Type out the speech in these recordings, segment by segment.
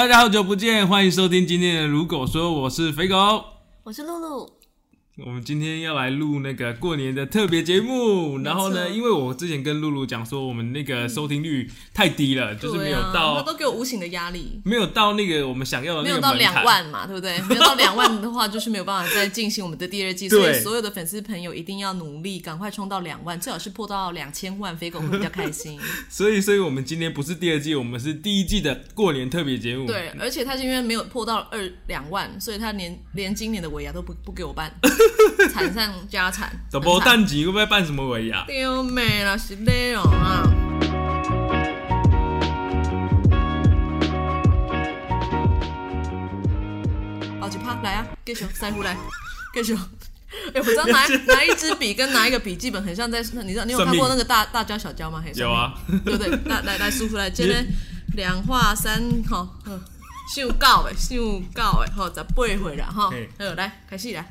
大家好久不见，欢迎收听今天的《如果说》，我是肥狗。我是露露，我们今天要来录那个过年的特别节目，然后呢，因为我之前跟露露讲说，我们那个收听率太低了，就是没有到啊到、他都给我无形的压力，没有到那个我们想要的没有到两。万嘛，对不对？没有到两万的话，就是没有办法再进行我们的第二季。所以所有的粉丝朋友一定要努力，赶快冲到两万，最好是破到两千万，飞狗会比较开心。所以，所以我们今天不是第二季，我们是第一季的过年特别节目。对，而且他是因为没有破到二两万，所以他连连今年的尾牙都不不给我办，惨上加惨。怎么很惨淡季会不会办什么尾牙？丢美了，是累哦啊！好几趴来啊，继续塞回来，继续。哎、我知道拿拿 一支笔跟拿一个笔记本很像在，你知道你有看过那个大大娇小娇吗？嘿有，啊，对不对？来来 来，舒服来，今天两画三吼，呵上九的，上九的，吼，十八回啦，吼，好，来开始来，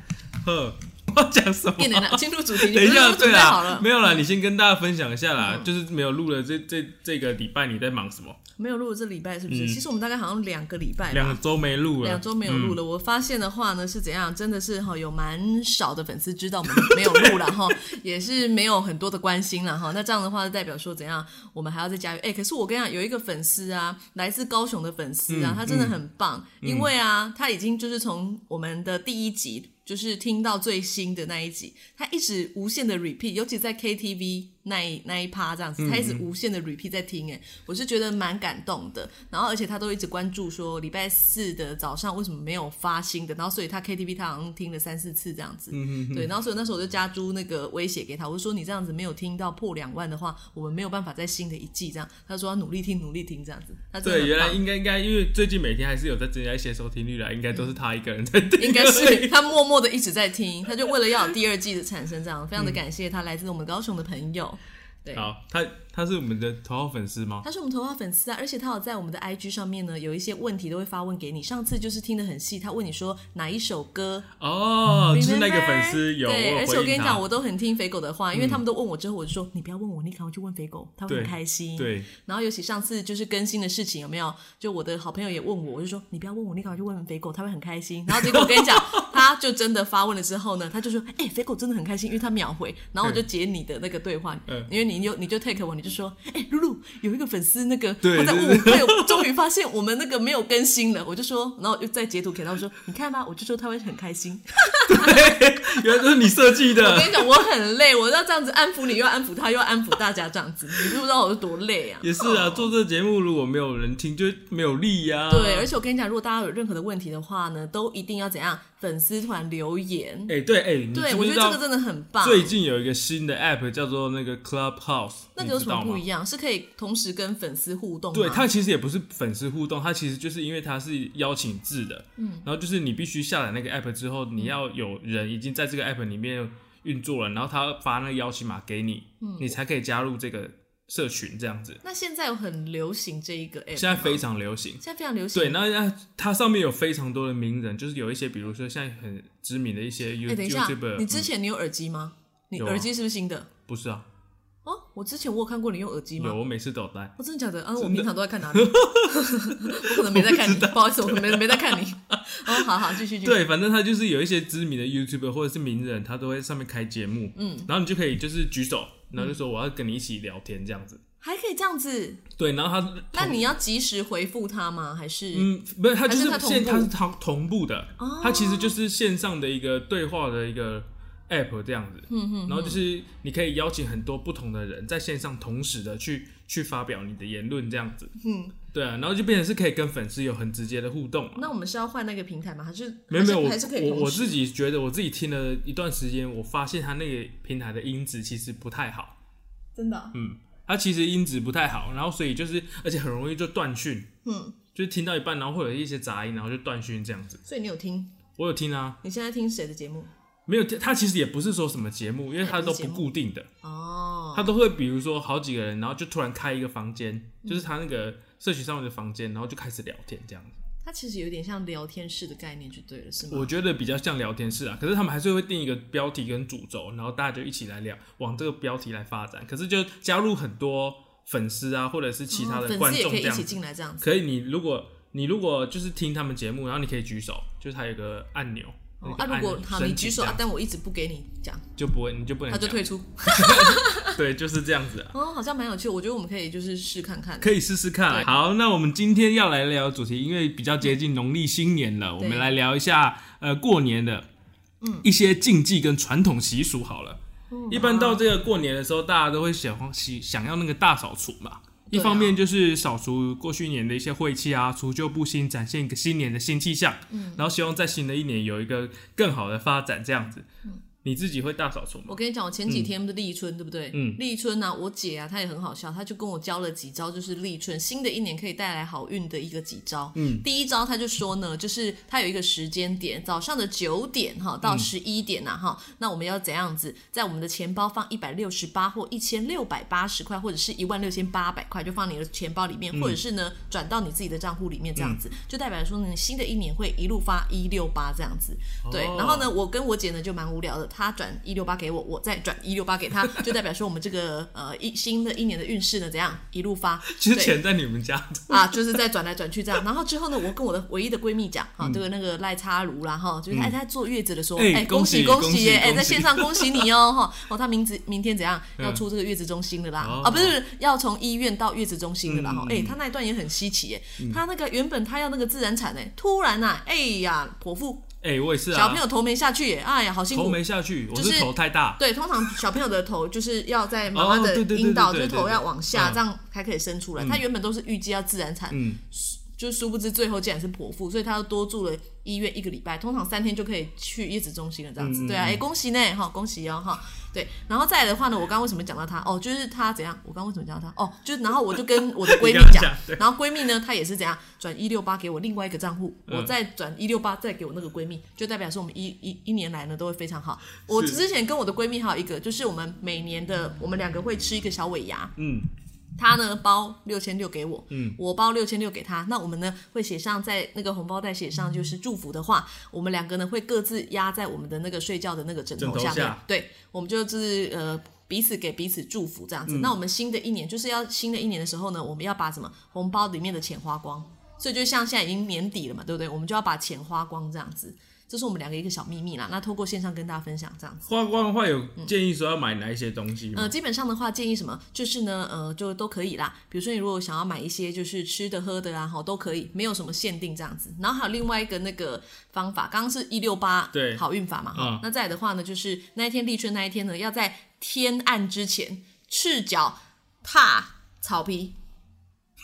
呵，我讲什么？进来了，进入主题，你等一下，对啦，备好了？没有啦，你先跟大家分享一下啦，就是没有录了这这这个礼拜你在忙什么？没有录这礼拜是不是？嗯其实我们大概好像两个礼拜吧，两周没录了，两周没有录嗯了，我发现的话呢是怎样？真的是哈有蛮少的粉丝知道我们没有录了哈，也是没有很多的关心了哈。那这样的话代表说怎样？我们还要再加油。哎、可是我跟你讲，有一个粉丝啊，来自高雄的粉丝啊，嗯他真的很棒，因为啊，他已经就是从我们的第一集。就是听到最新的那一集，他一直无限的 repeat，尤其在 KTV 那一那一趴这样子，他一直无限的 repeat 在听，哎，我是觉得蛮感动的。然后而且他都一直关注说礼拜四的早上为什么没有发新的，然后所以他 KTV 他好像听了三四次这样子，对，然后所以那时候我就加诸那个威胁给他，我就说你这样子没有听到破两万的话，我们没有办法在新的一季这样。他说要努力听，努力听这样子。他对，原来应该应该，因为最近每天还是有在增加一些收听率啦，应该都是他一个人在听，应该是他默默的一直在听，他就为了要有第二季的产生，这样 非常的感谢他来自我们高雄的朋友。对，好，他他是我们的头号粉丝吗？他是我们头号粉丝啊，而且他有在我们的 IG 上面呢，有一些问题都会发问给你。上次就是听得很细，他问你说哪一首歌，哦，就是那个粉丝有，对，而且我跟你讲，我都很听肥狗的话，因为他们都问我之后，我就说你不要问我，你赶快去问肥狗，他会很对开心。对，然后尤其上次就是更新的事情有没有？就我的好朋友也问我，我就说你不要问我，你赶快去问问肥狗，他会很开心。然后结果我跟你讲，他就真的发问了之后呢，他就说，哎、肥狗真的很开心，因为他秒回。然后我就截你的那个对话，嗯因为你就你就 take 我，你就说，哎、露露有一个粉丝那个对他在问对我，他有终于发现我们那个没有更新了，我就说，然后又再截图给他，我说你看吧，我就说他会很开心。原来都是你设计的我跟，你讲，我很累，我要这样子安抚你，又要安抚他，又要安抚大家，这样子，你知不知道我是多累啊？也是啊，做这个节目如果没有人听，就没有力呀。对，而且我跟你讲，如果大家有任何的问题的话呢，都一定要怎样？粉丝团留言。哎，对，哎，你对，我觉得这个真的很棒。最近有一个新的 app 叫做那个 Clubhouse，那个有什么不？一样？是可以同时跟粉丝互动？对，它其实也不是粉丝互动，它其实就是因为它是邀请制的，嗯，然后就是你必须下载那个 app 之后，你要有人已经在这个 app 里面运作了，然后他发那个邀请码给你，嗯你才可以加入这个社群这样子。那现在有很流行这一个 app，现在非常流行，现在非常流行。对，那那它上面有非常多的名人，就是有一些比如说像很知名的一些 You 哎，等一下 YouTuber，，你之嗯前你有耳机吗？你耳机是不是新的？不是啊？哦，我之前我有看过你用耳机吗有，我每次都有带。哦，真的假的？啊，我平常都在看哪里？我可能没在看你，不好意思，我没没在看你。哦，好好，继续继续。对，反正他就是有一些知名的 YouTuber 或者是名人，他都会上面开节目，嗯，然后你就可以就是举手，然后就说我要跟你一起聊天这样子。还可以这样子？对，然后他那你要及时回复他吗？还是？嗯，不是，他就是现他是同同步的，哦他其实就是线上的一个对话的一个 app 这样子，嗯然后就是你可以邀请很多不同的人在线上同时的去去发表你的言论这样子，嗯，对啊，然后就变成是可以跟粉丝有很直接的互动嘛。那我们是要换那个平台吗？还是没有没有，我还是可以我我自己觉得我自己听了一段时间，我发现它那个平台的音质其实不太好，真的啊、嗯，它其实音质不太好，然后所以就是而且很容易就断讯，嗯，就是听到一半，然后会有一些杂音，然后就断讯这样子。所以你有听？我有听啊，你现在听谁的节目？没有，他其实也不是说什么节目，因为他都不固定的，哦，他都会比如说好几个人，然后就突然开一个房间，嗯就是他那个社群上面的房间，然后就开始聊天这样子。它其实有点像聊天室的概念就对了，是吗？我觉得比较像聊天室啊，可是他们还是会定一个标题跟主轴，然后大家就一起来聊，往这个标题来发展。可是就加入很多粉丝啊，或者是其他哦的观众这样子。进来这样子。可以，你如果你如果就是听他们节目，然后你可以举手，就是它有个按钮。哦啊，如果好你举手啊，但我一直不给你讲，就不会，你就不能，他就退出。对，就是这样子。哦，好像蛮有趣，我觉得我们可以就是试看看，可以试试看。好，那我们今天要来聊主题，因为比较接近农历新年了，我们来聊一下呃过年的嗯一些禁忌跟传统习俗。好了，一般到这个过年的时候，大家都会想喜想要那个大扫除嘛。一方面就是扫除过去一年的一些晦气啊，除旧布新，展现一个新年的新气象。嗯，然后希望在新的一年有一个更好的发展，这样子。嗯。你自己会大扫除吗？我跟你讲，我前几天不是立春，对不对？嗯。立春呢，我姐啊，她也很好笑，她就跟我教了几招，就是立春新的一年可以带来好运的一个几招。嗯。第一招，她就说呢，就是她有一个时间点，早上的九点哈到十一点呐哈，那我们要怎样子，在我们的钱包放一百六十八或一千六百八十块，或者是一万六千八百块，就放你的钱包里面，或者是呢转到你自己的账户里面，这样子就代表说呢，新的一年会一路发一六八这样子。对。然后呢，我跟我姐呢就蛮无聊的，她转一六八。发给我，我再转一六八给他，就代表说我们这个呃一新的一年的运势呢怎样一路发？其实钱在你们家。啊，就是在转来转去这样。然后之后呢，我跟我的唯一的闺蜜讲，哈，这个那个赖插如啦，哈，就是哎她坐月子的时候，哎恭喜恭喜耶，哎在线上恭喜你哦，哈，哦她名字明天怎样要出这个月子中心的啦，啊不是要从医院到月子中心的啦，哈，哎她那一段也很稀奇耶，他那个原本她要那个自然产哎，突然呐，哎呀剖腹。哎，我也是啊。小朋友头没下去，哎呀，好辛苦。头没下去，我是头太大。对，通常小朋友的头就是要在妈妈的引导，就是头要往下，这样才可以生出来。他原本都是预计要自然产，就殊不知最后竟然是剖腹，所以他又多住了医院一个礼拜。通常三天就可以去月子中心了，这样子。对啊，哎，恭喜呢，哈，恭喜哦，哈。对，然后再来的话呢，我刚刚为什么讲到他？哦，就是他怎样？我刚刚为什么讲到他？哦，就然后我就跟我的 闺蜜讲，然后闺蜜呢，她也是怎样转一六八给我另外一个账户，我再转一六八再给我那个闺蜜，就代表说我们一一一年来呢都会非常好。我之前跟我的闺蜜还有一个，就是我们每年的我们两个会吃一个小尾牙，嗯。他呢包六千六给我，嗯，我包六千六给他。那我们呢会写上在那个红包袋写上就是祝福的话，我们两个呢会各自压在我们的那个睡觉的那个枕头下面。对，我们就是呃彼此给彼此祝福这样子。那我们新的一年就是要新的一年的时候呢，我们要把什么红包里面的钱花光。所以就像现在已经年底了嘛，对不对？我们就要把钱花光这样子。这是我们两个一个小秘密啦，那透过线上跟大家分享这样子。花光的话，有建议说要买哪一些东西？呃，基本上的话，建议什么？就是呢，呃，就都可以啦。比如说，你如果想要买一些就是吃的喝的啊，哈，都可以，没有什么限定这样子。然后还有另外一个那个方法，刚刚是一六八对好运法嘛，哈。那再来的话呢，就是那一天立春那一天呢，要在天暗之前赤脚踏草皮。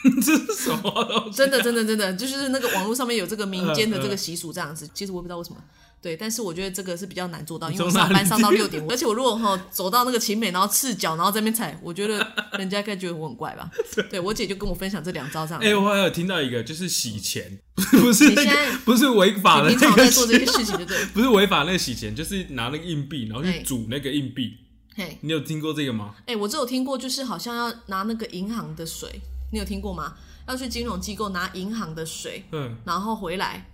这是什么？真的，真的，真的，就是那个网络上面有这个民间的这个习俗这样子。其实我也不知道为什么，对，但是我觉得这个是比较难做到，因为我上班上到六点，而且我如果哈走到那个晴美，然后赤脚，然后在那边踩，我觉得人家该觉得我很怪吧。对我姐就跟我分享这两招这样。哎，我还有听到一个，就是洗钱，不是那个，不是违法的，平常在做这些事情，就对？不是违法那个洗钱，就是拿那个硬币，然后去煮那个硬币。嘿，你有听过这个吗？哎，我只有听过，就是好像要拿那个银行的水。你有听过吗？要去金融机构拿银行的水，嗯，然后回来，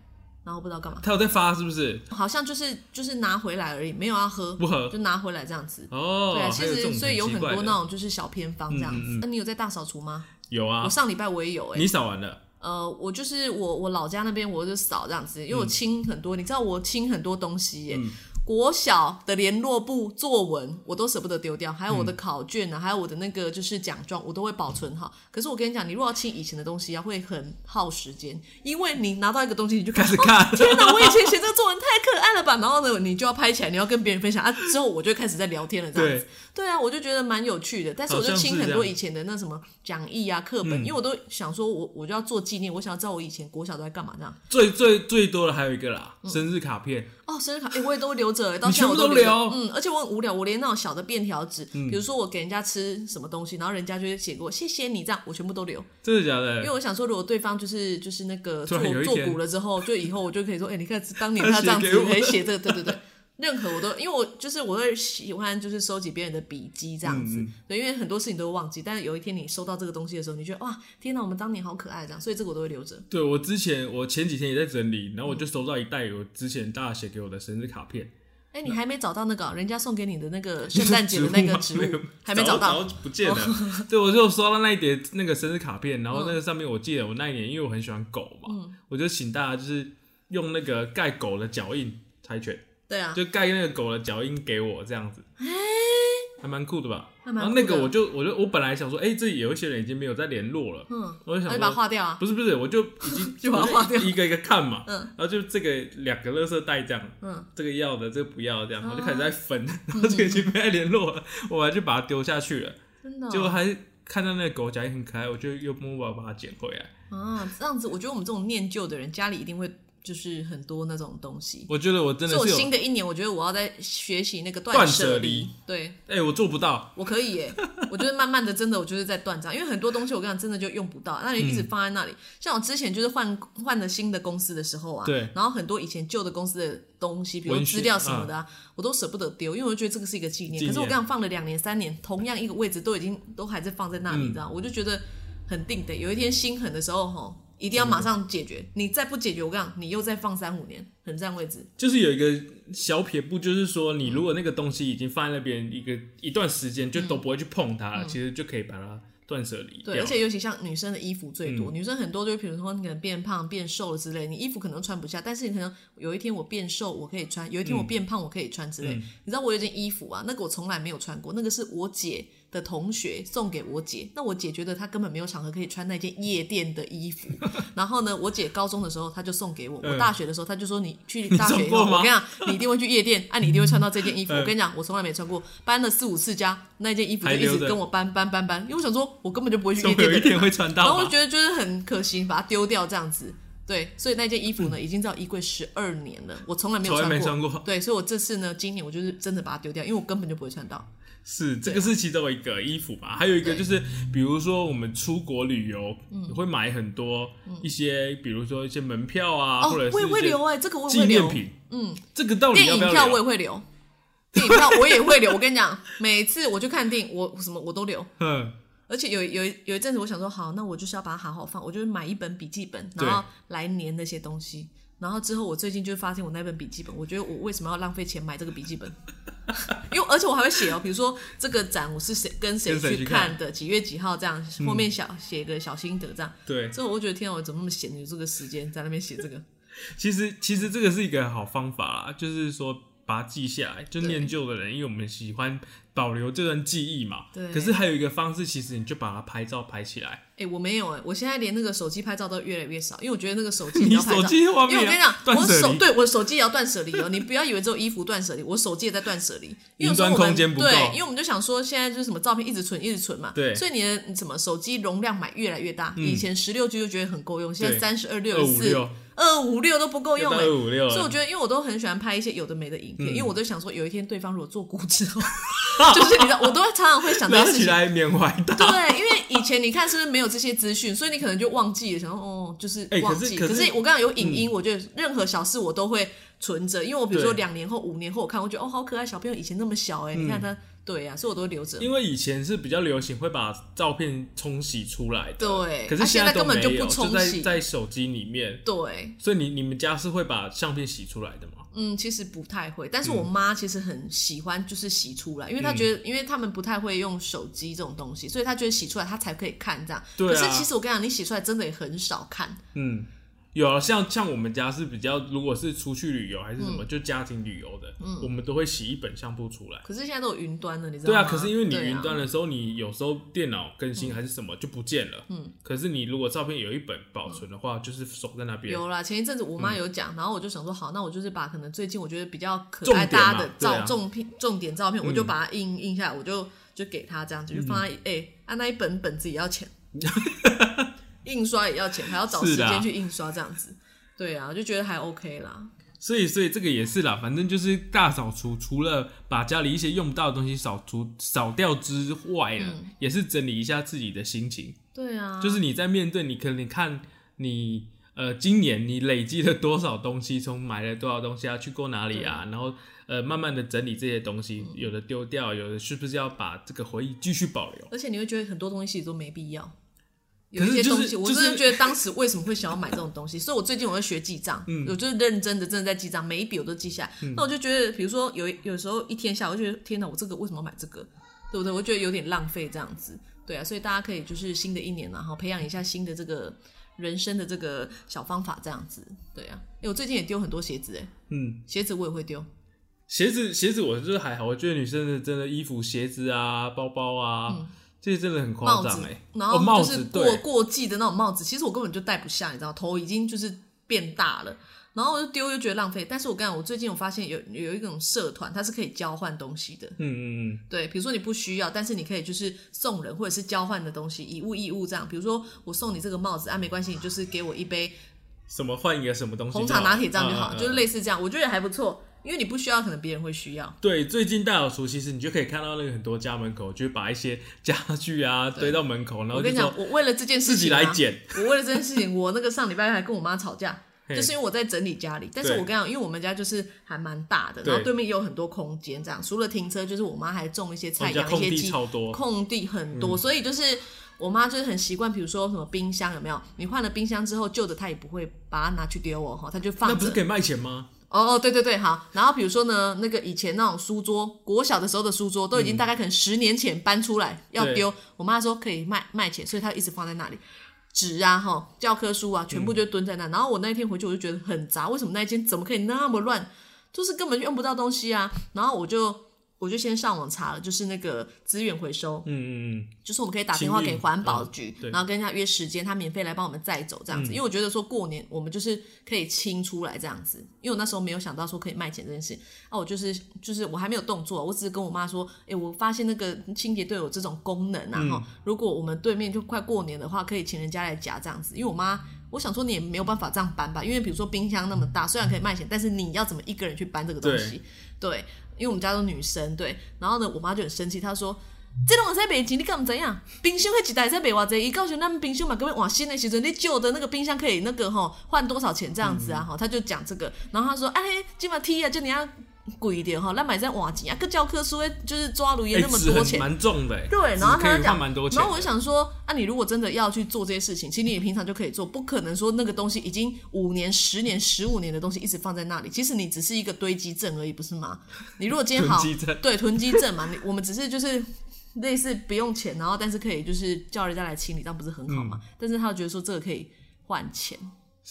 然后不知道干嘛。他有在发是不是？好像就是就是拿回来而已，没有要喝，不喝就拿回来这样子。哦，对啊，其实所以有很多那种就是小偏方这样子。那你有在大扫除吗？有啊，我上礼拜我也有哎。你扫完了？呃，我就是我我老家那边我就扫这样子，因为我清很多，你知道我清很多东西耶。国小的联络簿作文，我都舍不得丢掉，还有我的考卷啊，还有我的那个就是奖状，我都会保存好。可是我跟你讲，你如果要清以前的东西啊，会很耗时间，因为你拿到一个东西，你就开始看，天哪，我以前写这个作文太可爱了吧？然后呢，你就要拍起来，你要跟别人分享啊。之后我就开始在聊天了，这样子。对啊，我就觉得蛮有趣的。但是我就清很多以前的那什么讲义啊、课本，因为我都想说我我就要做纪念，我想要知道我以前国小都在干嘛这样。最最最多的还有一个啦，生日卡片。哦，生日卡，哎，我也都留着，到现在我都留。嗯，而且我很无聊，我连那种小的便条纸，比如说我给人家吃什么东西，然后人家就会写给我谢谢你，这样我全部都留。真的假的？因为我想说，如果对方就是就是那个做做古了之后，就以后我就可以说，哎，你看当年他这样子可以写这个，对对对。任何我都，因为我就是我会喜欢就是收集别人的笔记这样子，对，因为很多事情都会忘记，但是有一天你收到这个东西的时候，你觉得哇，天哪，我们当年好可爱这样，所以这个我都会留着。对我之前我前几天也在整理，然后我就收到一袋我之前大家写给我的生日卡片，哎、你还没找到那个人家送给你的那个 圣诞节的那个植物，还没找到。不见了。对，我就收到那一叠那个生日卡片，然后那个上面我记得我那一年，因为我很喜欢狗嘛，嗯。我就请大家就是用那个盖狗的脚印猜拳，对啊，就盖那个狗的脚印给我这样子，还蛮酷的吧？还蛮然后那个我就我就我本来想说，哎、这里有一些人已经没有在联络了，嗯，我就想那就把它说。划掉啊。不是不是，我就已经 就把它划掉一个一个看嘛，嗯然后就这个两个垃圾袋这样，嗯，这个要的，这个不要的这样，哦我就开始在分，然后这个已经没在联络了，我还就把它丢下去了，真的、哦。结果还看到那个狗夹也很可爱，我就又默默把它捡回来。啊，这样子，我觉得我们这种念旧的人，家里一定会就是很多那种东西。我觉得我真的是有，新的一年，我觉得我要在学习那个断舍舍离。对，哎、我做不到，我可以耶，我觉得慢慢的，真的，我就是在断章，因为很多东西我跟你讲，真的就用不到，那你一嗯直放在那里。像我之前就是换换了新的公司的时候啊，对然后很多以前旧的公司的东西，比如资料什么的啊，我都舍不得丢，因为我觉得这个是一个纪念。念可是我跟你讲，放了两年、三年，同样一个位置都已经都还在放在那里，嗯你知道，我就觉得很定的。有一天心狠的时候，吼，一定要马上解决。你再不解决，我跟你讲，你又再放三五年，很占位置。就是有一个小撇步，就是说你如果那个东西已经放在那边一个一段时间，就都不会去碰它了，其实就可以把它断舍离对，而且尤其像女生的衣服最多，嗯女生很多就是比如说你可能变胖、变瘦了之类，你衣服可能穿不下，但是你可能有一天我变瘦我可以穿，有一天我变胖我可以穿之类。嗯你知道我有件衣服啊，那个我从来没有穿过，那个是我姐的同学送给我姐，那我姐觉得她根本没有场合可以穿那件夜店的衣服，然后呢，我姐高中的时候她就送给我，我嗯大学的时候她就说你去大学以后，我跟你讲，你一定会去夜店，啊，你一定会穿到这件衣服。嗯我跟你讲，我从来没穿过，搬了四五次家，那件衣服就一直跟我搬搬搬搬，因为我想说我根本就不会去夜店的人嘛有一天会穿然后我？觉得就是很可惜，把它丢掉这样子。对，所以那件衣服呢，已经在我衣柜十二年了，我从来没有穿过。穿过，对，所以我这次呢，今年我就是真的把它丢掉，因为我根本就不会穿到。是这个是其中一个衣服吧，还有一个就是，比如说我们出国旅游，会买很多一些，比如说一些门票啊，哦或者，是我也会留哎、这个纪。念品。嗯，这个到底要不要电影票我也？会留，电影票 我也会留。我跟你讲，每次我去看电影，我什么我都留。嗯，而且有有有一阵子，我想说，好，那我就是要把它好好放，我就是买一本笔记本，然后来粘那些东西。然后之后，我最近就发现我那本笔记本，我觉得我为什么要浪费钱买这个笔记本？因为而且我还会写哦，比如说这个展我是谁跟谁去看的，几月几号这样，后面小写个小心得这样。对，之后我就觉得天啊，我怎么那么闲，有这个时间在那边写这个？其实其实这个是一个好方法啦，就是说把它记下来，就念旧的人，因为我们喜欢保留这段记忆嘛。对。可是还有一个方式，其实你就把它拍照拍起来。哎、我没有哎、我现在连那个手机拍照都越来越少，因为我觉得那个手机你手机画面因为我跟你讲，我手对我手机也要断舍离哦，你不要以为只有衣服断舍离，我手机也在断舍离。因为有云端时候我们空间不够。对，因为我们就想说现在就是什么照片一直存一直存嘛，对。所以你的什么手机容量买越来越大，以前十六 G 就觉得很够用，现在三十二二六四，二五六。都不够用了。所以我觉得，因为我都很喜欢拍一些有的没的影嗯。片，因为我都想说，有一天对方如果做股之后，就是你知道，我都会常常会想到拿事情。起来缅怀他。对，因为以前你看是不是没有这些资讯，所以你可能就忘记了，想说哦，就是忘记。是可是我刚刚有影音，我觉得任何小事我都会存着，因为我比如说两年后、五年后我看，我觉得哦好可爱，小朋友以前那么小哎、你看他，对呀、所以我都会留着。因为以前是比较流行会把照片冲洗出来的，对可是啊现在都根本就不冲洗在在手机里面。对，所以你你们家是会把相片洗出来的吗？嗯，其实不太会，但是嗯我妈其实很喜欢，就是洗出来，因为她觉得，因为他们不太会用手机这种东西，所以她觉得洗出来她才可以看这样。对啊可是其实我跟你讲，你洗出来真的也很少看。嗯，有啊，像像我们家是比较，如果是出去旅游还是什嗯。么，就家庭旅游的，嗯。我们都会洗一本相簿出来。可是现在都有云端了，你知道吗？对啊，可是因为你对啊云端的时候，你有时候电脑更新还是什么就不见了。嗯，可是你如果照片有一本保存的话，就是守在那边。有啦，前一阵子我妈有讲，然后我就想说，好，那我就是把可能最近我觉得比较可爱重点嘛大家的对啊。照重片重点照片，我就把它印印下来，我就就给她这样子，就放在嗯。哎，啊那一本本子也要钱，印刷也要钱，还要找时间去印刷这样子。对啊，我就觉得还 OK 啦。所以，所以这个也是啦，反正就是大扫除，除了把家里一些用不到的东西扫除扫掉之外呢，嗯也是整理一下自己的心情。对啊，就是你在面对你可能你看你呃今年你累积了多少东西，从买了多少东西啊，去过哪里啊，然后呃慢慢的整理这些东西，有的丢掉，有的是不是要把这个回忆继续保留？而且你会觉得很多东西都没必要。有一些东西，我就是真的觉得当时为什么会想要买这种东西，所以我最近我会学记账，嗯我就是认真的真的在记账，每一笔我都记下来。那我就觉得，比如说有有时候一天下来，我就觉得天哪，我这个为什么买这个，对不对？我觉得有点浪费这样子，对啊，所以大家可以就是新的一年然后培养一下新的这个人生的这个小方法，这样子，对啊。哎，我最近也丢很多鞋子，哎，嗯，鞋子我也会丢，鞋子鞋子我就是还好，我觉得女生的真的衣服、鞋子啊、包包啊，这些真的很夸张哎。，然后就是过、过季的那种帽子，其实我根本就戴不下，你知道，头已经就是变大了，然后我就丢，又觉得浪费。但是我跟你讲，我最近我发现有有一种社团，它是可以交换东西的，嗯嗯嗯，对，比如说你不需要，但是你可以就是送人或者是交换的东西，以物易物这样。比如说我送你这个帽子啊，没关系，你就是给我一杯什么换一个什么东西？红茶拿铁这样就好，嗯嗯嗯就是类似这样，我觉得也还不错。因为你不需要，可能别人会需要。对，最近大扫除，其实你就可以看到那个很多家门口，就会把一些家具啊堆到门口，然后我跟你讲，我为了这件事情自己来捡。我为了这件事情，我那个上礼拜还跟我妈吵架，就是因为我在整理家里。但是我跟你讲，因为我们家就是还蛮大的，然后对对面也有很多空间，这样除了停车，就是我妈还种一些菜，养一些鸡，超多，空地很多，所以就是。我妈就是很习惯，比如说什么冰箱有没有？你换了冰箱之后，旧的她也不会把它拿去丢哦，哈，她就放着那不是。可以卖钱吗？哦哦，对对对，好。然后比如说呢，那个以前那种书桌，国小的时候的书桌，都已经大概可能十年前搬出来要对丢，我妈说可以卖卖钱，所以她一直放在那里。纸啊，哈，教科书啊，全部就蹲在那。然后我那一天回去，我就觉得很杂，为什么那一间怎么可以那么乱？就是根本就用不到东西啊。然后我就我就先上网查了，就是那个资源回收，嗯嗯嗯，就是我们可以打电话给环保局，对然后跟人家约时间，他免费来帮我们载走这样子。因为我觉得说过年我们就是可以清出来这样子，因为我那时候没有想到说可以卖钱这件事。啊，我就是就是我还没有动作，我只是跟我妈说，诶，我发现那个清洁队有这种功能啊，哈、如果我们对面就快过年的话，可以请人家来夹这样子。因为我妈。我想说你也没有办法这样搬吧，因为比如说冰箱那么大，虽然可以卖钱，但是你要怎么一个人去搬这个东西？对，因为我们家都女生，对，然后呢，我妈就很生气，她说。这种在卖钱，你干怎样？冰箱会几台在北哇这？一告诉咱们冰箱嘛，根本换新的时阵，你旧的那个冰箱可以那个吼换多少钱这样子啊？哈、他就讲这个，然后她说，哎、欸，今晚 T 啊，就你要贵一点哈，那买在瓦吉啊，个教科书的就是抓驴也哎那么多钱，蛮重的欸，对，然后他就讲然后我就想说，啊，你如果真的要去做这些事情，其实你平常就可以做，不可能说那个东西已经五年、十年、十五年的东西一直放在那里，其实你只是一个堆积症而已，不是吗？你如果今天好 对囤积症嘛，你我们只是就是类似不用钱，然后但是可以就是叫人家来清理，这样不是很好吗？但是他觉得说这个可以换钱，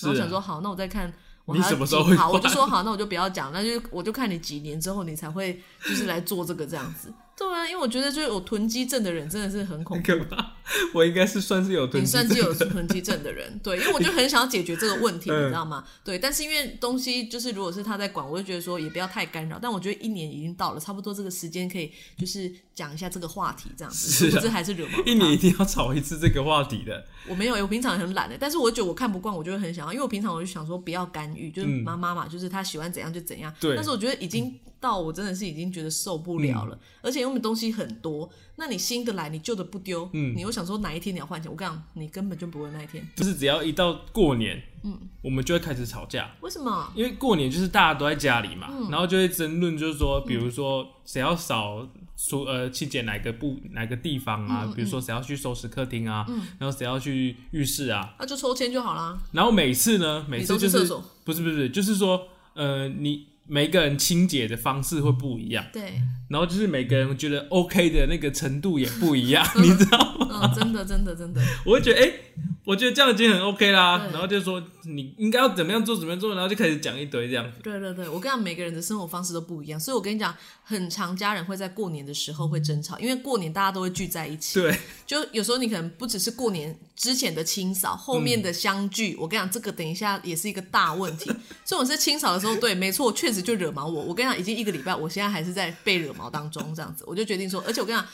然后想说好，那我再看。我你什么时候会好，我就说好，那我就不要讲，那就我就看你几年之后你才会就是来做这个这样子。对啊，因为我觉得就是有囤积症的人真的是很恐怖。可怕。我应该是算是有囤你算是有囤积症的人，对，因为我就很想要解决这个问题，嗯你知道吗？对，但是因为东西就是如果是他在管，我就觉得说也不要太干扰。但我觉得一年已经到了，差不多这个时间可以就是讲一下这个话题，这样子，是不是还是惹毛他一年一定要吵一次这个话题的。我没有，我平常很懒的，但是我觉得我看不惯，我就会很想要，因为我平常我就想说不要干预，就是妈妈嘛，就是她喜欢怎样就怎样。嗯对但是我觉得已经到我真的是已经觉得受不了嗯了，而且因为东西很多，那你新的来，你旧的不丢，嗯，你又想说哪一天你要换钱，我跟你讲，你根本就不会那一天。就是只要一到过年，嗯，我们就会开始吵架，为什么？因为过年就是大家都在家里嘛，嗯。然后就会争论，就是说，比如说谁要扫出呃清洁哪个部哪个地方啊，嗯比如说谁要去收拾客厅啊，然后谁要去浴室啊，那就抽签就好啦。然后每次呢，每次就是不是不是，就是说，呃，你每个人清洁的方式会不一样，对，然后就是每个人觉得 OK 的那个程度也不一样，你知道吗？嗯，真的真的真的，我会觉得，哎、我觉得这样已经很 OK 啦，然后就说你应该要怎么样做，怎么样做，然后就开始讲一堆这样。对对对，我跟你讲，每个人的生活方式都不一样，所以我跟你讲，很常家人会在过年的时候会争吵，因为过年大家都会聚在一起。对，就有时候你可能不只是过年之前的清扫，后面的相聚，我跟你讲，这个等一下也是一个大问题。所以我是清扫的时候，对，没错，确实就惹毛我。我跟你讲，已经一个礼拜，我现在还是在被惹毛当中，这样子，我就决定说，而且我跟你讲。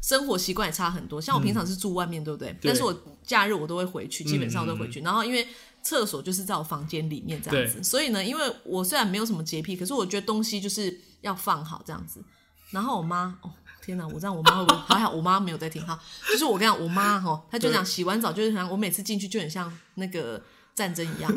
生活习惯也差很多，像我平常是住外面，对不对？但是我假日我都会回去，基本上都回去。然后因为厕所就是在我房间里面这样子，所以呢，因为我虽然没有什么洁癖，可是我觉得东西就是要放好这样子。然后我妈，哦天哪，我这样我妈会不会还好？我妈没有在听哈，就是我跟你讲，我妈哈，她就讲洗完澡就是像我每次进去就很像那个战争一样，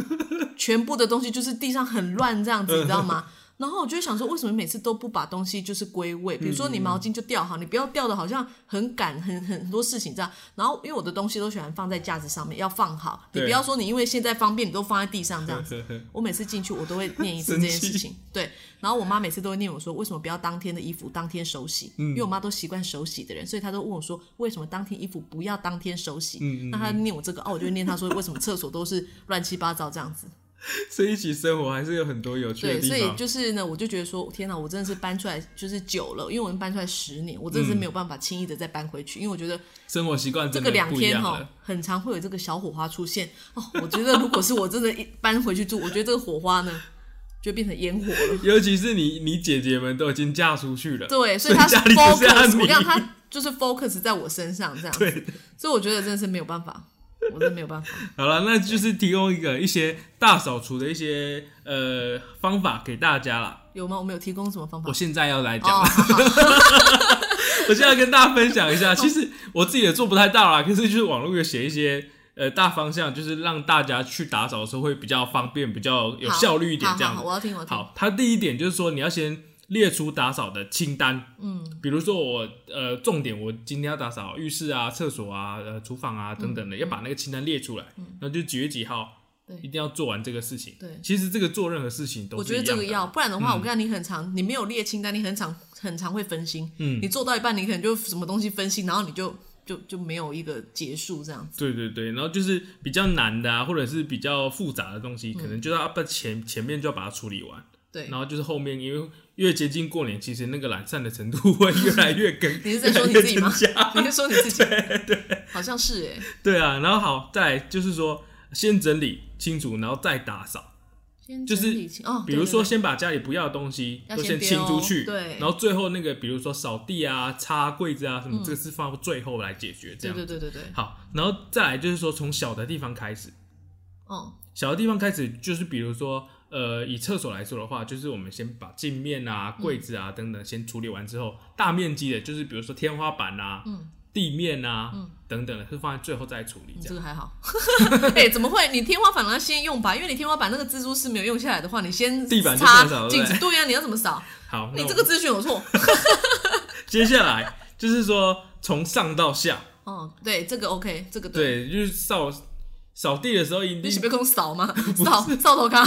全部的东西就是地上很乱这样子，你知道吗？然后我就想说，为什么每次都不把东西就是归位？比如说你毛巾就吊好，你不要吊的好像很赶，很很很多事情这样。然后因为我的东西都喜欢放在架子上面，要放好。你不要说你因为现在方便，你都放在地上这样子。我每次进去，我都会念一次这件事情。对，然后我妈每次都会念我说，为什么不要当天的衣服当天手洗？因为我妈都习惯手洗的人，所以她都问我说，为什么当天衣服不要当天手洗？那她念我这个，哦，我就念她说，为什么厕所都是乱七八糟这样子？所以一起生活还是有很多有趣的对，所以。就是呢，我就觉得说，天哪，我真的是搬出来就是久了，因为我们搬出来十年，我真的是没有办法轻易的再搬回去，因为我觉得生活习惯这个两天哈样了。，很常会有这个小火花出现哦。我觉得如果是我真的一搬回去住，我觉得这个火花呢，就变成烟火了。尤其是你，你姐姐们都已经嫁出去了，对，所以她 focus，你我跟你讲，他就是 focus 在我身上这样，对，所以我觉得真的是没有办法，我真的没有办法。好了，那就是提供一个一些大扫除的一些呃方法给大家啦。有吗？我们有提供什么方法我？现在要来讲，哦，好好 我现在要跟大家分享一下，其实我自己也做不太到啦，可是就是网络有写一些呃大方向，就是让大家去打扫的时候会比较方便，比较有效率一点这样子。我要听，我。好，它第一点就是说你要先列出打扫的清单，嗯，比如说我呃重点我今天要打扫浴室啊、厕所啊、呃厨房啊等等的，要把那个清单列出来，然后就几月几号。嗯对。一定要做完这个事情。对。其实这个做任何事情都我觉得这个要，不然的话，我跟你很常，你没有列清单，你很常很常会分心。嗯，你做到一半，你可能就什么东西分心，然后你就就就没有一个结束这样子。对对对，然后就是比较难的啊，或者是比较复杂的东西，可能就要把前前面就要把它处理完，对，然后就是后面因为越接近过年，其实那个懒散的程度会越来越更，你是在说你自己吗？你是说你自己？对，好像是哎。对啊，然后好，再来就是说先整理清楚，然后再打扫。先就是整理清哦，比如对对。说先把家里不要的东西都先清出去，对。然后最后那个比如说扫地啊、擦柜子啊什么，这个是放到最后来解决，这对样对对对对，好，然后再来就是说从小的地方开始，嗯，小的地方开始就是比如说，呃，以厕所来说的话，就是我们先把镜面啊、柜子啊等等先处理完之后，大面积的，就是比如说天花板啊、嗯地面啊、等等的，是放在最后再处理你这样。这个还好。哎，怎么会？你天花板要先用吧，因为你天花板那个蜘蛛丝没有用下来的话，你先地板擦镜子，对呀，你要怎么扫？好，你这个资讯有错。接下来就是说从上到下，哦，对，这个 OK，这个对。对，就是扫扫地的时候一定你是被空扫吗？扫扫头刚。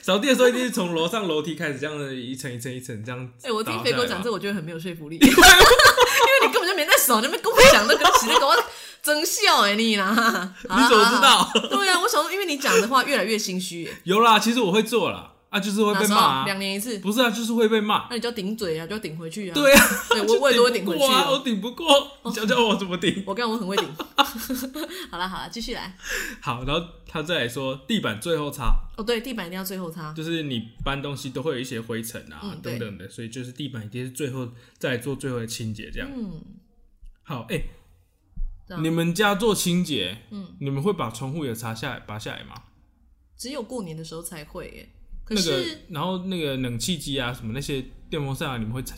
扫地的时候一定是从楼上楼梯开始，这样的一层一层一层这样。哎，我听飞哥讲这，我觉得很没有说服力，因为你根本就没在扫，你们跟我讲那个洗那个，我真笑哎你啦！你怎么知道？对啊，我想说，因为你讲的话越来越心虚哎。有啦，其实我会做啦，啊，就是会？被骂啊，两年一次，不是啊，就是会被骂。那你就要顶嘴啊，就要顶回去啊。对啊，对我我也都会顶回去我顶不过，你教教我怎么顶。我刚刚我很会顶。好了好了，继续来。好，然后他再来说地板最后擦，哦，对，地板一定要最后擦。就是你搬东西都会有一些灰尘啊、嗯等等的，所以就是地板一定是最后再做最后的清洁这样。嗯，好，哎、你们家做清洁，嗯，你们会把窗户也擦下来、拔下来吗？只有过年的时候才会耶。可那是，个，然后那个冷气机啊，什么那些电风扇啊，你们会拆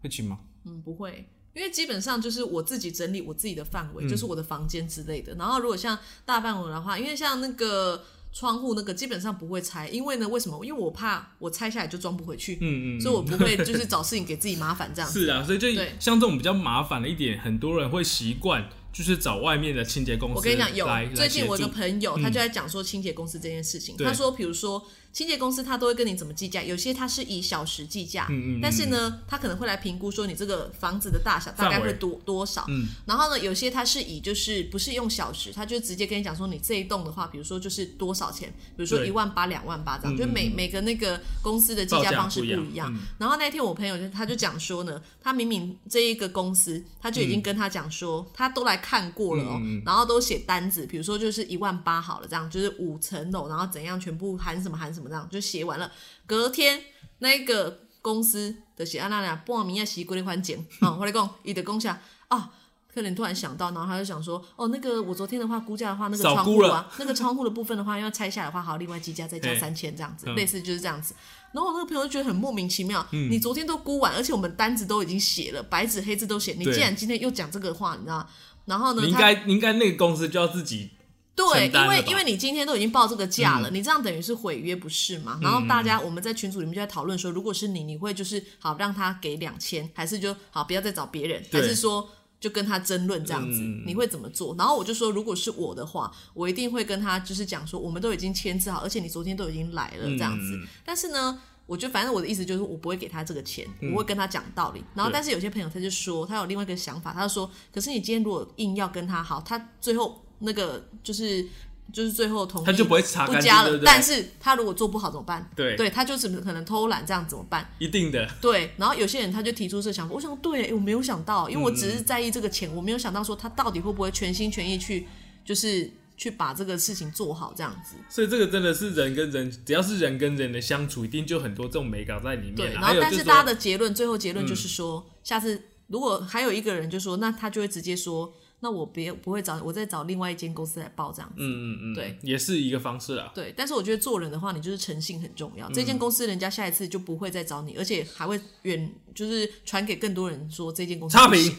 会清吗？嗯，不会。因为基本上就是我自己整理我自己的范嗯围，就是我的房间之类的。然后如果像大范围的话，因为像那个窗户那个基本上不会拆，因为呢，为什么？因为我怕我拆下来就装不回去，嗯嗯，所以我不会就是找事情给自己麻烦这样子。是啊，所以就像这种比较麻烦的一点，很多人会习惯就是找外面的清洁公司。我跟你讲，有最近我有个来协助朋友，嗯他就在讲说清洁公司这件事情。对他说，比如说清洁公司，他都会跟你怎么计价，有些他是以小时计价，嗯嗯嗯但是呢，他可能会来评估说你这个房子的大小大概会多多少。嗯。然后呢，有些他是以就是不是用小时，他就直接跟你讲说你这一栋的话，比如说就是多少钱，比如说一万八、两万八这样，嗯就每嗯每个那个公司的计价价方式不一样。一样。嗯。然后那天我朋友就他就讲说呢，他明明这一个公司他就已经跟他讲说，他都来看过了哦，然后都写单子，比如说就是一万八好了，这样就是五层楼，然后怎样全部含什么含什么这样就写完了。隔天那个公司的写啊那俩半暝要洗过来还钱 啊，我来讲，伊的讲下啊。客人突然想到，然后他就想说：“哦，那个我昨天的话估价的话，那个窗户啊，那个窗户的部分的话，要拆下来的话，还要另外计价，再加三千这样子，嗯类似就是这样子。”然后我那个朋友就觉得很莫名其妙，你昨天都估完，而且我们单子都已经写了，白纸黑字都写，你对既然今天又讲这个话，你知道吗？然后呢，应该你应该那个公司就要自己对，因为因为你今天都已经报这个价了，你这样等于是毁约不是吗？然后大家我们在群组里面就在讨论说，如果是你，你会就是好让他给两千，还是就好不要再找别人，还是说就跟他争论这样子，嗯你会怎么做？然后我就说，如果是我的话，我一定会跟他就是讲说，我们都已经签字好，而且你昨天都已经来了这样子。嗯但是呢，我就反正我的意思就是，我不会给他这个钱，我会跟他讲道理。然后，但是有些朋友他就说，他有另外一个想法，他就说，可是你今天如果硬要跟他好，他最后那个就是就是最后同意他就不会查不加了，对对但是他如果做不好怎么办？对对，他就是可能偷懒这样怎么办？一定的，对，然后有些人他就提出这想法，我想对，诶我没有想到，因为我只嗯是在意这个钱，我没有想到说他到底会不会全心全意去，就是去把这个事情做好这样子。所以这个真的是人跟人，只要是人跟人的相处，一定就很多这种美感在里面对，然后但是大家的结论，最后结论就是说，下次如果还有一个人就说，那他就会直接说，那我别不会找，我再找另外一间公司来报这样子。嗯嗯嗯，对，也是一个方式啦。对，但是我觉得做人的话，你就是诚信很重要。这间公司人家下一次就不会再找你，而且还会远就是传给更多人说这间公司差不行评，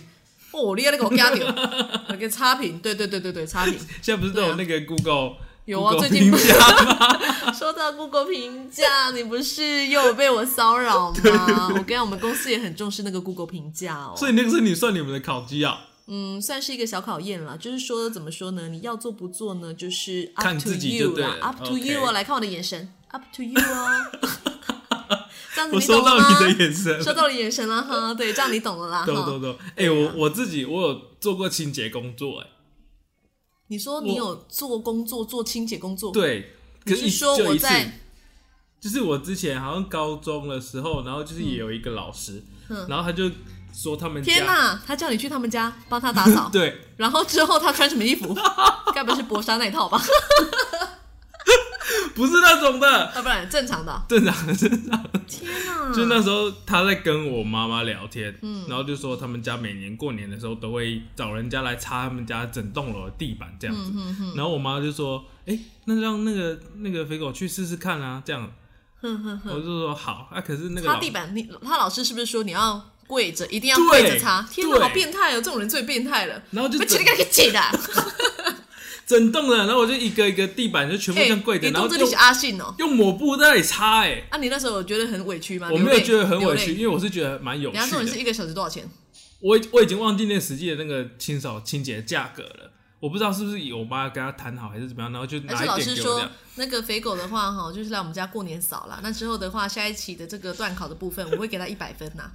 哦，厉害那个我加掉，那个差评，对对对对对，差评。现在不是都有那个 Google 有啊最近评价吗？说到 Google 评价，你不是又有被我骚扰吗？我跟你讲，我们公司也很重视那个 Google 评价哦。所以那个是你算你们的考绩啊？嗯，算是一个小考验了。就是说，怎么说呢？你要做不做呢？就是 up 看 to 自己就 you 啦对了，up to you 哦。来看我的眼神，up to you 哦。这样子我你懂了吗？收到你的眼神，收到你眼神了哈，对，这样你懂了啦哈。懂懂懂。哎，我我自己我有做过清洁工作，哎，你说你有做工作，做清洁工作，，对，可是说我在就是我之前好像高中的时候，然后就是也有一个老师，嗯然后他就说他们，天哪，他叫你去他们家帮他打扫 对，然后之后他穿什么衣服？该不会是薄纱那一套吧？不是那种的，要不然正常的。正常的正常的。天哪！就那时候他在跟我妈妈聊天，嗯然后就说他们家每年过年的时候都会找人家来擦他们家整栋楼的地板这样子，然后我妈就说，哎、那让那个那个肥狗去试试看啊，这样，我就说好啊，可是那个擦地板，你他老师是不是说你要跪着，一定要跪着擦？天哪，好变态哦！这种人最变态了。然后就整不起来给挤的。整栋的，然后我就一个一个地板就全部哎，像跪着，你然后这里是阿信哦。用抹布在那里擦、哎，啊，你那时候有觉得很委屈吗？我没有觉得很委屈，因为我是觉得蛮有趣的。人家重点是一个小时多少钱？我我已经忘记那实际的那个清扫清洁的价格了，我不知道是不是我妈跟他谈好还是怎么样，然后就而且拿一老师说点给我这样。，那个肥狗的话哈，就是来我们家过年扫啦。那之后的话，下一期的这个段考的部分，我会给他一百分呐，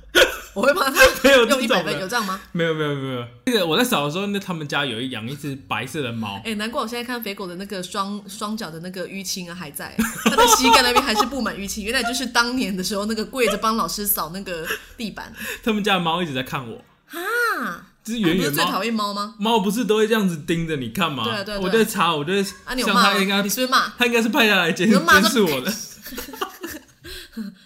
我会帮他 没有这用一百分，有这样吗？没有没有没有没有，那个我在扫的时候，那他们家有一养一只白色的猫，哎、难怪我现在看肥狗的那个双双脚的那个淤青啊还在，它的膝盖那边还是布满淤青，原来就是当年的时候那个跪着帮老师扫那个地板他们家的猫一直在看我，啊。就是你不是最讨厌猫吗？猫不是都会这样子盯着你看吗？对啊对我就在查，我就会啊，你有骂吗？像他应该你是不是骂？他应该是派下来监视我的，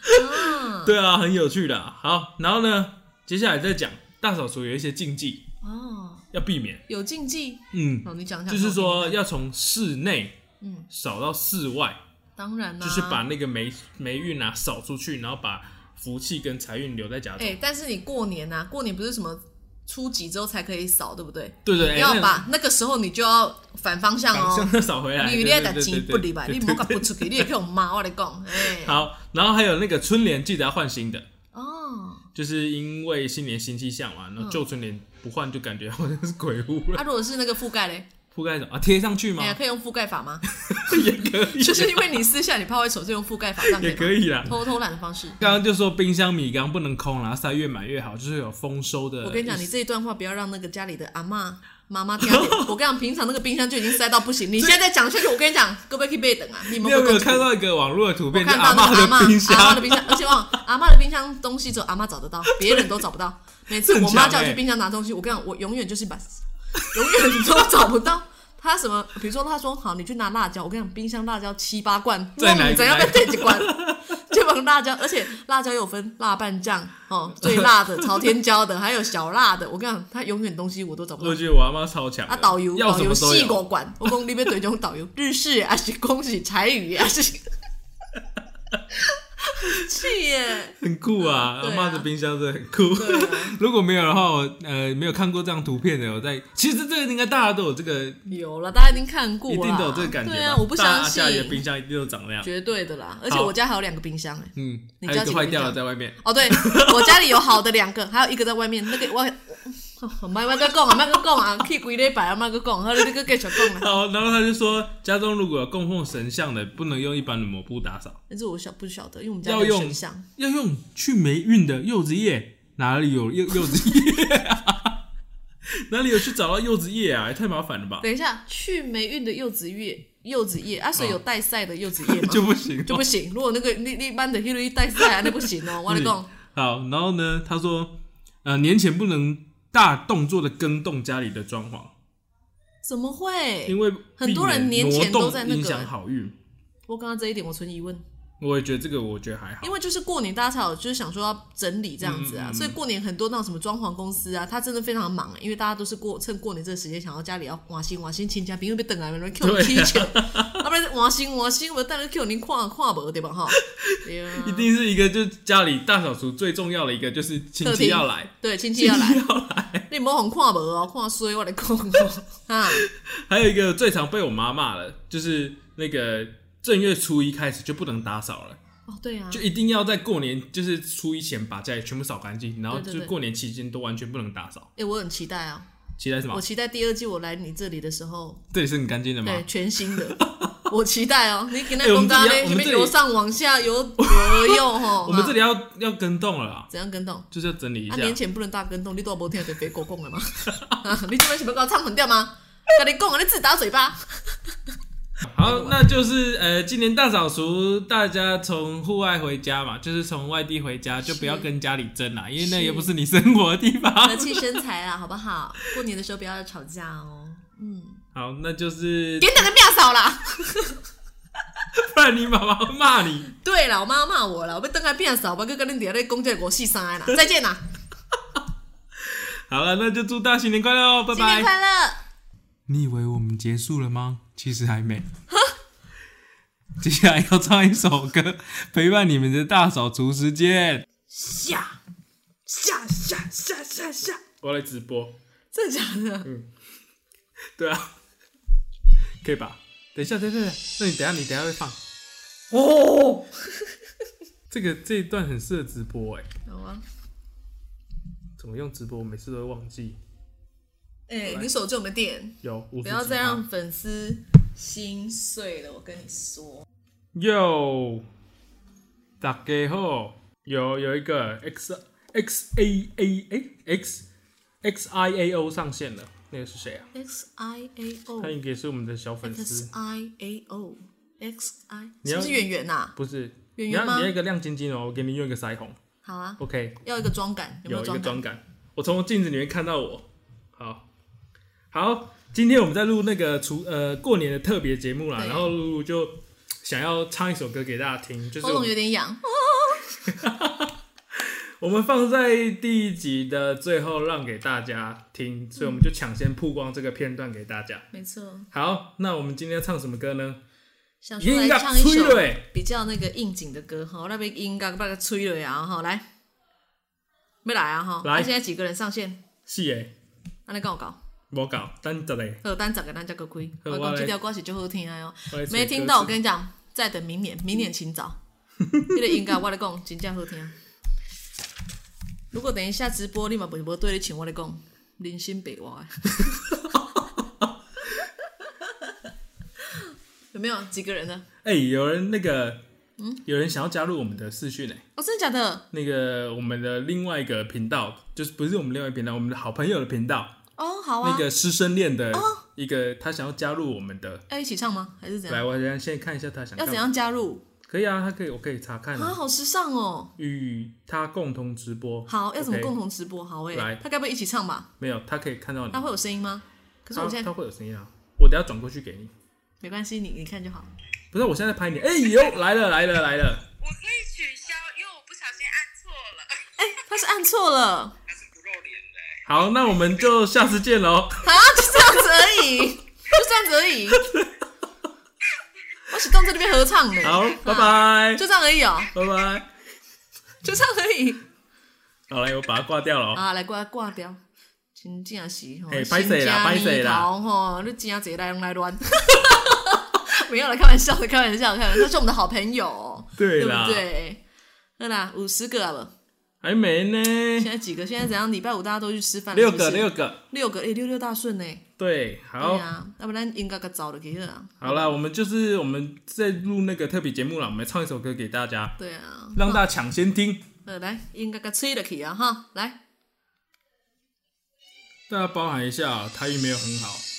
啊，对啊，很有趣的啊。好，然后呢，接下来再讲大扫除有一些禁忌哦，要避免，有禁忌嗯，哦，你讲讲。就是说要从室内嗯扫到室外，当然啦、就是把那个霉霉运啊扫出去，然后把福气跟财运留在家中。哎、但是你过年啊、过年不是什么初级之后才可以扫，对不对？对对，要把那个时候你就要反方向哦。扫回来，你你对对也打钱对对对不离吧？你对莫搞不出去，你也骗我妈，我来讲，哎、好，然后还有那个春联，记得要换新的，哦，就是因为新年新气象嘛，然后旧春联不换就感觉好像是鬼屋了。那，如果是那个覆盖嘞，覆盖什么啊？贴上去吗可以用覆盖法吗？也可以，就是因为你私下你怕会丑，就用覆盖法，这样也可以吗可以啦。偷偷懒的方式。刚刚就说冰箱米缸不能空啦，塞越满越好，就是有丰收的。我跟你讲，你这一段话不要让那个家里的阿妈妈妈听。我跟你讲，平常那个冰箱就已经塞到不行，你现在再讲下去，我跟你讲，各位可以被等啊！你们你有没有会看到一个网络的图片，看到那个阿妈的冰箱？阿妈的冰箱，而且忘了阿妈的冰箱东西只有阿妈找得到，别人都找不到。每次我妈叫我去冰箱拿东西，我跟你讲，我永远就是把，永远都找不到。他什么？比如说，他说好，你去拿辣椒。我跟你讲，冰箱辣椒七八罐，在哪哇怎样哪被这几罐？就把辣椒，而且辣椒有分辣拌酱哦，最辣的、朝天椒的，还有小辣的。我跟你讲，他永远东西我都找不到我。觉得我阿妈超强的。啊，导游要导游。细狗管，我讲你要对种导游，日式的还是恭喜柴语还是气耶！很酷啊！对啊阿妈的冰箱真的很酷。如果没有的话，我呃没有看过这张图片的，我在其实这个应该大家都有这个，有了，大家一定看过啦，一定都有这个感觉吧。对啊，我不相信的信，冰箱一定都长那样。绝对的啦。而且我家还有两个冰箱哎。嗯，你还有一个坏掉了在外面。哦，对我家里有好的两个，还有一个在外面。那个我，我麦麦个讲啊，慢个讲啊，去规礼拜啊，慢个讲，好，你你个继续讲啊。好，然后他就说，家中如果有供奉神像的，不能用一般的抹布打扫，但是我晓不晓得，因为我们家要用神像。要用去霉运的柚子叶。哪里有柚柚子叶啊？哪里有去找到柚子叶啊？也太麻烦了吧？等一下，去霉运的柚子叶，柚子叶啊，所以有带晒的柚子叶吗？就不行，就不行。如果那个你你班的迄个带晒啊，那不行哦。我跟你讲，好，然后呢，他说，呃，年前不能大动作的更动家里的装潢，怎么会？因为很多人年前都在那个影响好运。我刚刚这一点我存疑问，我也觉得这个，我觉得还好因。为就是过年大家才有就是想说要整理这样子啊，嗯嗯嗯所以过年很多那种什么装潢公司啊，他真的非常忙，因为大家都是过趁过年这个时间想要家里要瓦新瓦新，亲家因为被等来，让 Q 踢球，啊不是换新换新，我带来 Q 您看看无对吧？哈？对啊，一定是一个，就是家里大扫除最重要的一个，就是亲戚要来，对亲戚要来，要来。你莫红看无哦，看衰我来讲。哦啊，还有一个最常被我妈骂的，就是那个正月初一开始就不能打扫了，哦对啊，就一定要在过年就是初一前把家里全部扫干净，然后就过年期间都完全不能打扫。哎我很期待啊，我期待什么？期待第二季我来你这里的时候，这里是很干净的吗？对全新的。我期待哦，你给那公大那这里要我们由上往下，由左右 哈。我们这里里要要跟动了啦，怎样跟动？就是要整理一啊，下。年前不能大跟动，你都无听对肥狗讲了吗？啊，你这边是要给我唱混掉吗？跟你讲啊，你自打嘴巴。好，那就是呃，今年大扫除，大家从户外回家嘛，就是从外地回家，就不要跟家里争啦，因为那也不是你生活的地方。和气生财啦，好不好？过年的时候不要吵架哦。嗯，好，那就是点等的变少啦。不然你妈妈会骂你。对了，我妈骂我了，我被灯开变少，我跟跟你底下在讲这个我细三啦。再见啦，好了，那就祝大家新年快乐哦，拜拜新年拜。快乐。你以为我们结束了吗？其实还没。接下来要唱一首歌，陪伴你们的大扫除时间。下下下下下下，我要来直播。真的假的？嗯对啊，可以吧？等一下，等一下，等一下，那你等下，你等下会放。哦，这个这一段很适合直播哎，有啊。怎么用直播？我每次都会忘记。哎、你手机有没有电？有，不要再让粉丝心碎了，我跟你说。哟，大家好，有有一个 X X A A 哎 X X I A O 上线了，那个是谁啊？？X I A O，他应该是我们的小粉 X 丝，I A O X I，你是不是圆圆呐？不是？圆圆吗你要一个亮晶晶的哦，我给你用一个腮红好啊，，OK，要一个妆感，有没有一个妆妆感。我从镜子里面看到我，好，好，今天我们在录那个除呃过年的特别节目啦，然后露露就想要唱一首歌给大家听，就是喉咙有点痒。我们放在第一集的最后让给大家听，所以我们就抢先曝光这个片段给大家。没错，好，那我们今天要唱什么歌呢？想说来唱一首比较那个应景的歌哈，那边音乐把它吹了呀哈，来，没来啊哈，来。那现在几个人上线？是诶，那你跟我搞，无搞，等一下嘞。好，单十个咱才个开。我讲这条歌是最好听的哦，没听到我跟你讲，再等明年，明年请早。那个音乐我来讲，真正好听。如果等一下直播你嘛不无对你请我来讲，人心北歪。有没有几个人呢？哎、有人那个，嗯有人想要加入我们的视讯诶，哦，真的假的？那个我们的另外一个频道，就是不是我们另外一个频道，我们的好朋友的频道，哦，好啊。那个师生恋的一个，他想要加入我们的。要一起唱吗？还是怎样来，样？我先先看一下他想。要怎样加入？可以啊，他可以，我可以查看啊，啊。好时尚哦。与他共同直播。好，要怎么共同直播？好诶、来他该不会一起唱吧？没有，他可以看到你他。会有声音吗？可是他我现在他会有声音啊，我等下转过去给你。没关系，你你看就好。不是，我现在拍你。哎、呦，来了来了来了。我可以取消，因为我不小心按错了。哎他是按错了好，那我们就下次见喽。好，就这样子而已，就这样子而已。我是动在那边合唱呢，好，拜拜，就这样而已哦。拜拜。就这样而已。好了，我把它挂掉了哦。啊，来挂挂掉，真正是吼，嘿歹势啦歹势啦头吼，你真侪来用来乱。没有了，开玩笑的，开玩笑，开玩笑，他是我们的好朋友哦，对对啦不对？好啦，五十个了，还没呢，现在几个？现在怎样？礼拜五大家都去吃饭了，六个六个，六个，哎，六六大顺呢？对，好对，啊，要不然应该个早的给了。好了，我们就是我们在录那个特别节目了，我们唱一首歌给大家，对啊，让大家抢先听，呃，来，应该个吹了起啊，哈，来，大家包含一下，台语没有很好。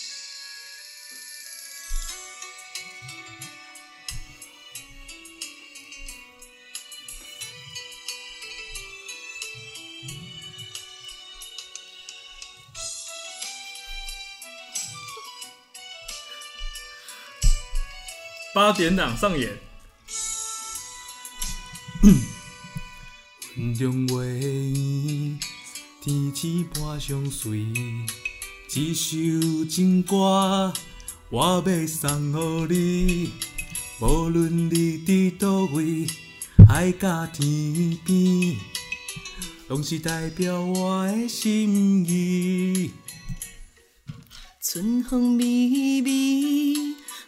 八点档上演。云中月圆，天气半相随。一首情歌，我要送予你。无论你伫倒位，海角天边，拢是代表我的心意。春风微微，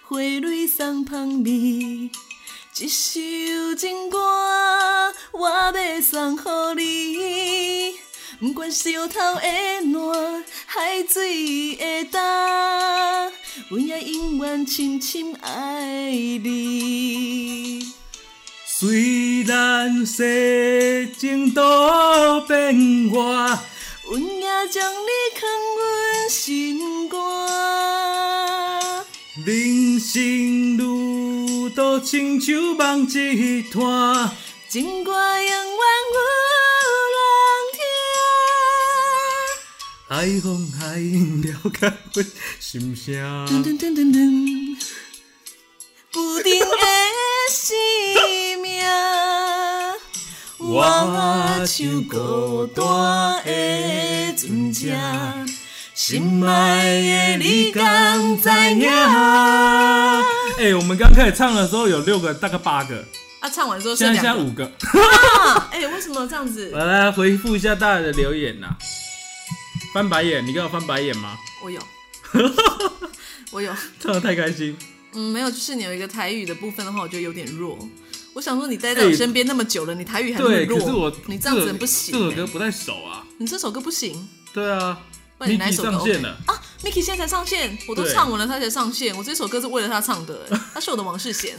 花蕊送香味。一首情歌，我要送予你。不管石头的烂，海水的干，阮也永远深深爱你。虽然世情多变化，阮也将你藏阮心肝。人生路途亲像梦一摊。情歌永远有人海风海影了解阮心声。听。噔噔噔噔噔，不定的生命，我像孤单的船只，心爱的你敢知影？哎、我们刚开始唱的时候有六个，大概八个，啊，唱完之后现剩两个。在现在五个。啊哎、为什么这样子？我来回复一下大家的留言呐、翻白眼，你跟我翻白眼吗？我有，我有。唱的太开心。嗯，没有，就是你有一个台语的部分的话，我觉得有点弱。我想说，你待在我身边那么久了，你台语还那么对，弱，可是我你这样子不行、这首欸歌不太熟啊。你这首歌不行对啊不然你哪一首歌 OK 了。啊！Miki 现在才上线，我都唱完了，他才上线。我这首歌是为了他唱的、欸他是我的王世贤。